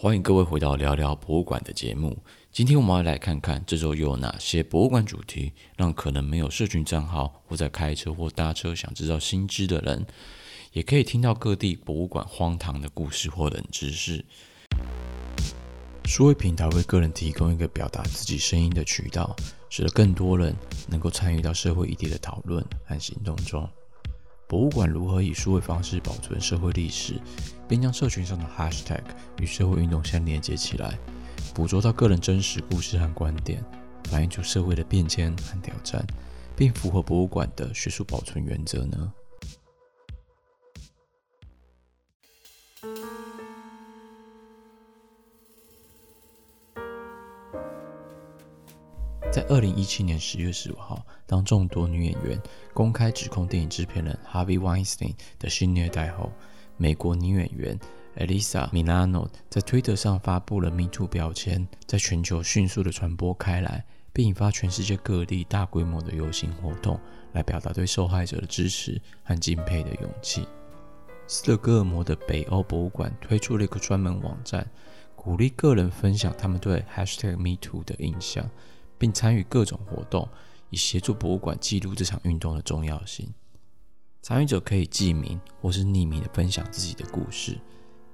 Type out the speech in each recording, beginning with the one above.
欢迎各位回到聊聊博物馆的节目。今天我们要来看看这周又有哪些博物馆主题，让可能没有社群账号或在开车或搭车想知道新知的人，也可以听到各地博物馆荒唐的故事或冷知识。数位平台为个人提供一个表达自己声音的渠道，使得更多人能够参与到社会议题的讨论和行动中。博物馆如何以数位方式保存社会历史，并将社群上的 hashtag 与社会运动相连接起来，捕捉到个人真实故事和观点，反映出社会的变迁和挑战，并符合博物馆的学术保存原则呢？在二零一七年十月十五号，当众多女演员公开指控电影制片人 Harvey Weinstein 的性虐待后，美国女演员 Alyssa Milano 在推特上发布了 “Me Too” 标签，在全球迅速的传播开来，并引发全世界各地大规模的游行活动，来表达对受害者的支持和敬佩的勇气。斯德哥尔摩的北欧博物馆推出了一个专门网站，鼓励个人分享他们对 #MeToo 的印象。并参与各种活动，以协助博物馆记录这场运动的重要性。参与者可以记名或是匿名的分享自己的故事，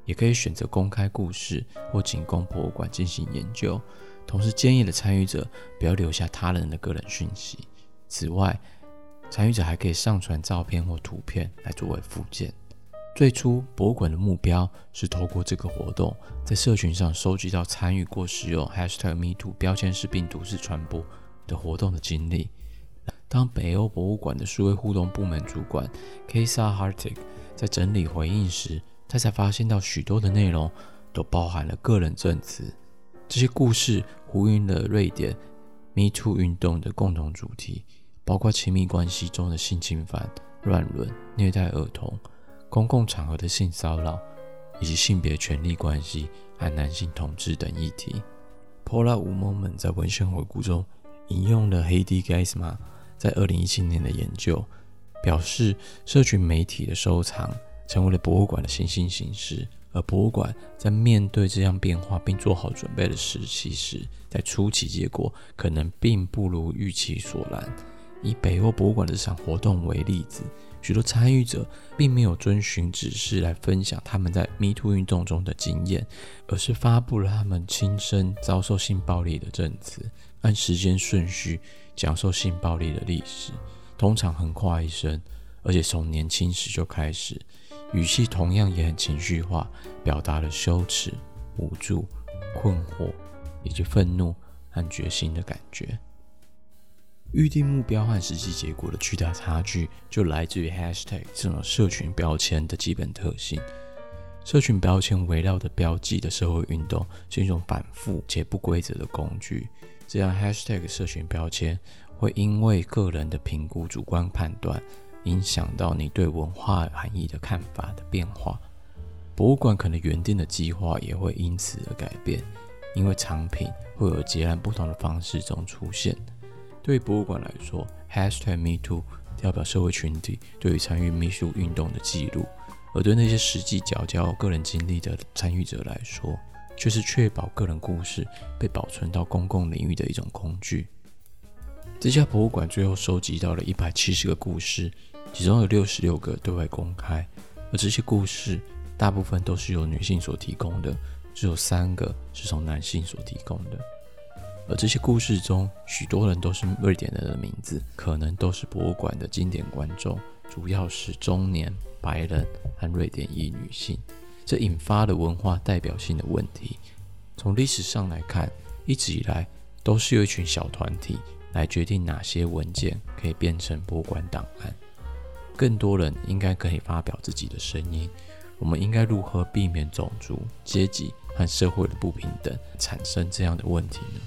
也可以选择公开故事或仅供博物馆进行研究。同时，建议的参与者不要留下他人的个人讯息。此外，参与者还可以上传照片或图片来作为附件。最初，博物馆的目标是透过这个活动，在社群上收集到参与过使用 #MeToo 标签式病毒式传播的活动的经历。当北欧博物馆的数位互动部门主管 Kasahartig 在整理回应时，他才发现到许多的内容都包含了个人证词。这些故事呼应了瑞典 MeToo 运动的共同主题，包括亲密关系中的性侵犯、乱伦、虐待儿童。公共场合的性骚扰，以及性别权利关系和男性同志等议题。Paula w o m a n 们在文献回顾中引用了 Heidi g e i s m a 在二零一七年的研究，表示社群媒体的收藏成为了博物馆的新兴形式，而博物馆在面对这样变化并做好准备的时期时，在初期结果可能并不如预期所然。以北欧博物馆这场活动为例子。许多参与者并没有遵循指示来分享他们在 MeToo 运动中的经验，而是发布了他们亲身遭受性暴力的证词，按时间顺序讲述性暴力的历史，通常横跨一生，而且从年轻时就开始，语气同样也很情绪化，表达了羞耻、无助、困惑以及愤怒和决心的感觉。预定目标和实际结果的巨大差距，就来自于 Hashtag 这种社群标签的基本特性。社群标签围绕的标记的社会运动是一种反复且不规则的工具。这样 Hashtag 社群标签会因为个人的评估、主观判断，影响到你对文化含义的看法的变化。博物馆可能原定的计划也会因此而改变，因为藏品会有截然不同的方式中出现。对于博物馆来说，#HashtagMeToo 代表社会群体对于参与 MeToo 运动的记录；而对那些实际缴交个人经历的参与者来说，却是确保个人故事被保存到公共领域的一种工具。这家博物馆最后收集到了一百七十个故事，其中有六十六个对外公开，而这些故事大部分都是由女性所提供的，只有三个是从男性所提供的。而这些故事中，许多人都是瑞典人的名字，可能都是博物馆的经典观众，主要是中年白人和瑞典裔女性。这引发了文化代表性的问题。从历史上来看，一直以来都是由一群小团体来决定哪些文件可以变成博物馆档案。更多人应该可以发表自己的声音。我们应该如何避免种族、阶级和社会的不平等产生这样的问题呢？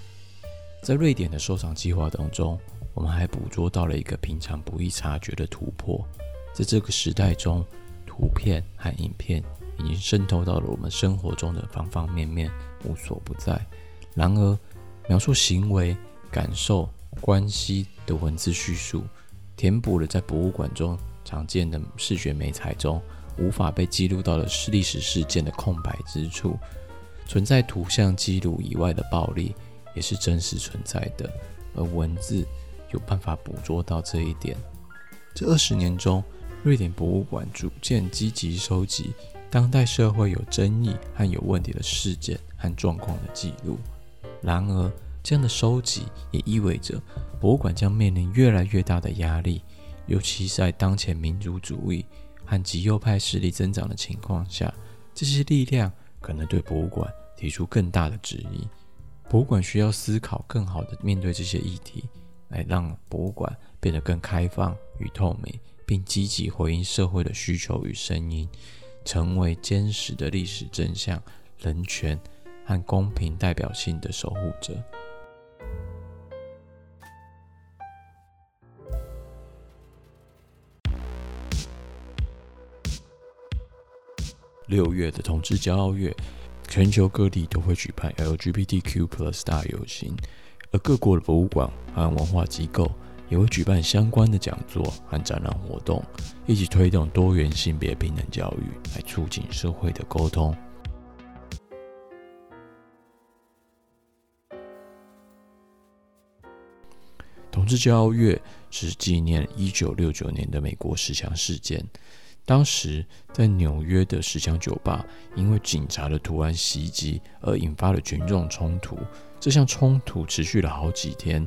在瑞典的收藏计划当中，我们还捕捉到了一个平常不易察觉的突破。在这个时代中，图片和影片已经渗透到了我们生活中的方方面面，无所不在。然而，描述行为、感受、关系的文字叙述，填补了在博物馆中常见的视觉媒材中无法被记录到的历史事件的空白之处。存在图像记录以外的暴力也是真实存在的，而文字有办法捕捉到这一点。这二十年中，瑞典博物馆逐渐积极收集当代社会有争议和有问题的事件和状况的记录。然而，这样的收集也意味着博物馆将面临越来越大的压力，尤其在当前民族主义和极右派势力增长的情况下，这些力量可能对博物馆提出更大的质疑。博物馆需要思考更好的面对这些议题，来让博物馆变得更开放与透明，并积极回应社会的需求与声音，成为坚实的历史真相、人权和公平代表性的守护者。六月的同志骄傲月，全球各地都会举办 LGBTQ+ 大游行，而各国的博物馆和文化机构也会举办相关的讲座和展览活动，一起推动多元性别平等教育，来促进社会的沟通。同志骄傲月是纪念一九六九年的美国十强事件。当时在纽约的石墙酒吧，因为警察的突然袭击而引发了群众冲突。这项冲突持续了好几天。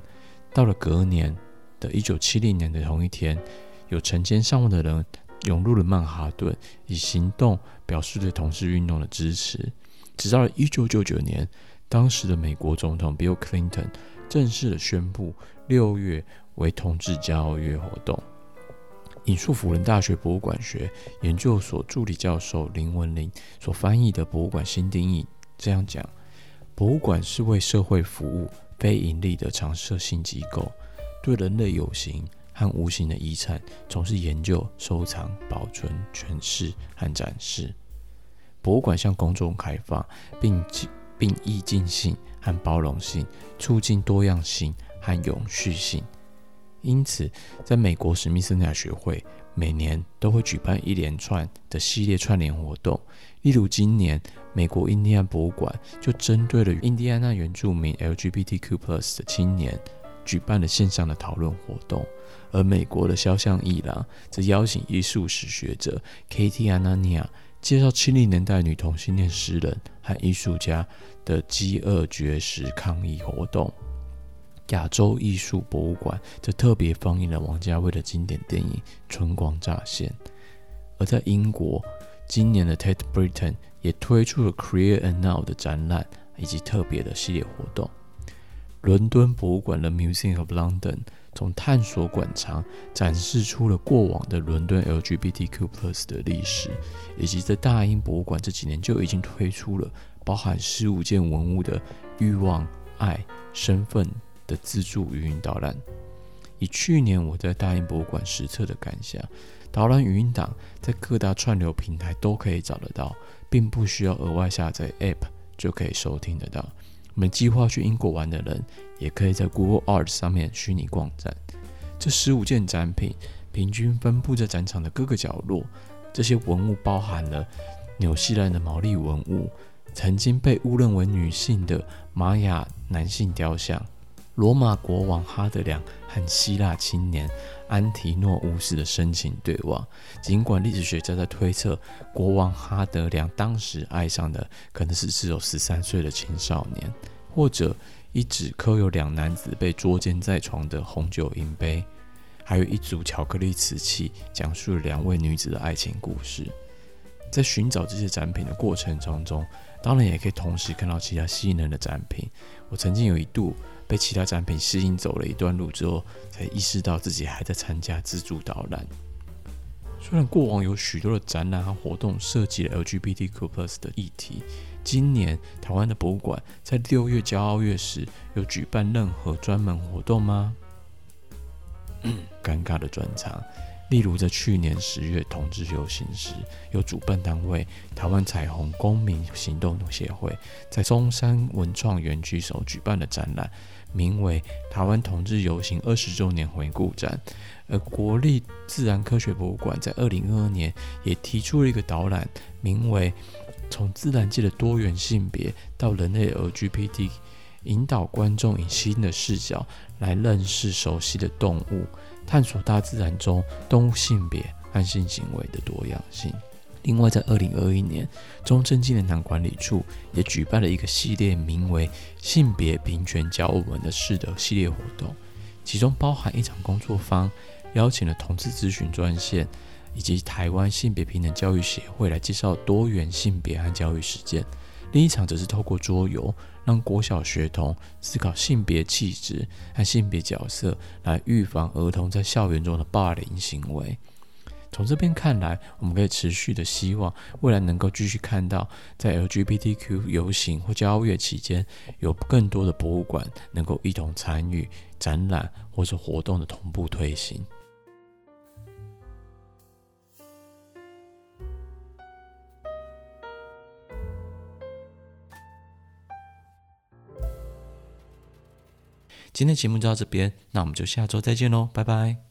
到了隔年的一九七零年的同一天，有成千上万的人涌入了曼哈顿，以行动表示对同志运动的支持。直到了一九九九年，当时的美国总统 Bill Clinton 正式的宣布六月为同志骄傲月活动。引述辅仁大学博物馆学研究所助理教授林文玲所翻译的《博物馆新定义》这样讲：博物馆是为社会服务、非盈利的常设性机构，对人类有形和无形的遗产从事研究、收藏、保存、诠释和展示。博物馆向公众开放，并并易进性和包容性，促进多样性和永续性。因此，在美国史密森大学会每年都会举办一连串的系列串联活动。例如，今年美国印第安博物馆就针对了印第安纳原住民 LGBTQ+ 的青年，举办了线上的讨论活动。而美国的肖像艺廊则邀请艺术史学者 Katie Anania 介绍七零年代女同性恋诗人和艺术家的饥饿绝食抗议活动。亚洲艺术博物馆则特别放映了王家卫的经典电影《春光乍现》，而在英国，今年的 Tate Britain 也推出了 Create and Now 的展览以及特别的系列活动。伦敦博物馆的 Museum of London 从探索馆藏展示出了过往的伦敦 LGBTQ+ 的历史，以及在大英博物馆这几年就已经推出了包含十五件文物的欲望、爱、身份。的自助语音导览，以去年我在大英博物馆实测的感想，导览语音档在各大串流平台都可以找得到，并不需要额外下载 App 就可以收听得到。我们计划去英国玩的人，也可以在 Google Art 上面虚拟逛展。这十五件展品平均分布在展场的各个角落，这些文物包含了纽西兰的毛利文物，曾经被误认为女性的玛雅男性雕像。罗马国王哈德良和希腊青年安提诺乌斯的深情对望。尽管历史学家在推测，国王哈德良当时爱上的可能是只有十三岁的青少年，或者一纸刻有两男子被捉奸在床的红酒银杯，还有一组巧克力瓷器，讲述了两位女子的爱情故事。在寻找这些展品的过程当中，当然也可以同时看到其他吸引人的展品。我曾经有一度。被其他展品吸引走了一段路之后，才意识到自己还在参加自助导览。虽然过往有许多的展览和活动涉及了 LGBTQ+ 的议题，今年台湾的博物馆在六月骄傲月时有举办任何专门活动吗？尴尬的转场。例如，在去年十月同志游行时，有主办单位台湾彩虹公民行动协会在中山文创园区所举办的展览，名为“台湾同志游行二十周年回顾展”。而国立自然科学博物馆在二零二二年也提出了一个导览，名为从自然界的多元性别到人类 LGBT，引导观众以新的视角来认识熟悉的动物，探索大自然中动物性别和性行为的多样性。另外，在二零二一年，中正纪念堂管理处也举办了一个系列，名为“性别平权教我们的事”的系列活动，其中包含一场工作坊，邀请了同志咨询专线以及台湾性别平等教育协会来介绍多元性别和教育实践；另一场则是透过桌游，让国小学童思考性别气质和性别角色，来预防儿童在校园中的霸凌行为。从这边看来，我们可以持续的希望未来能够继续看到，在 LGBTQ 游行或交月期间，有更多的博物馆能够一同参与展览或者活动的同步推行。今天节目就到这边，那我们就下周再见喽，拜拜。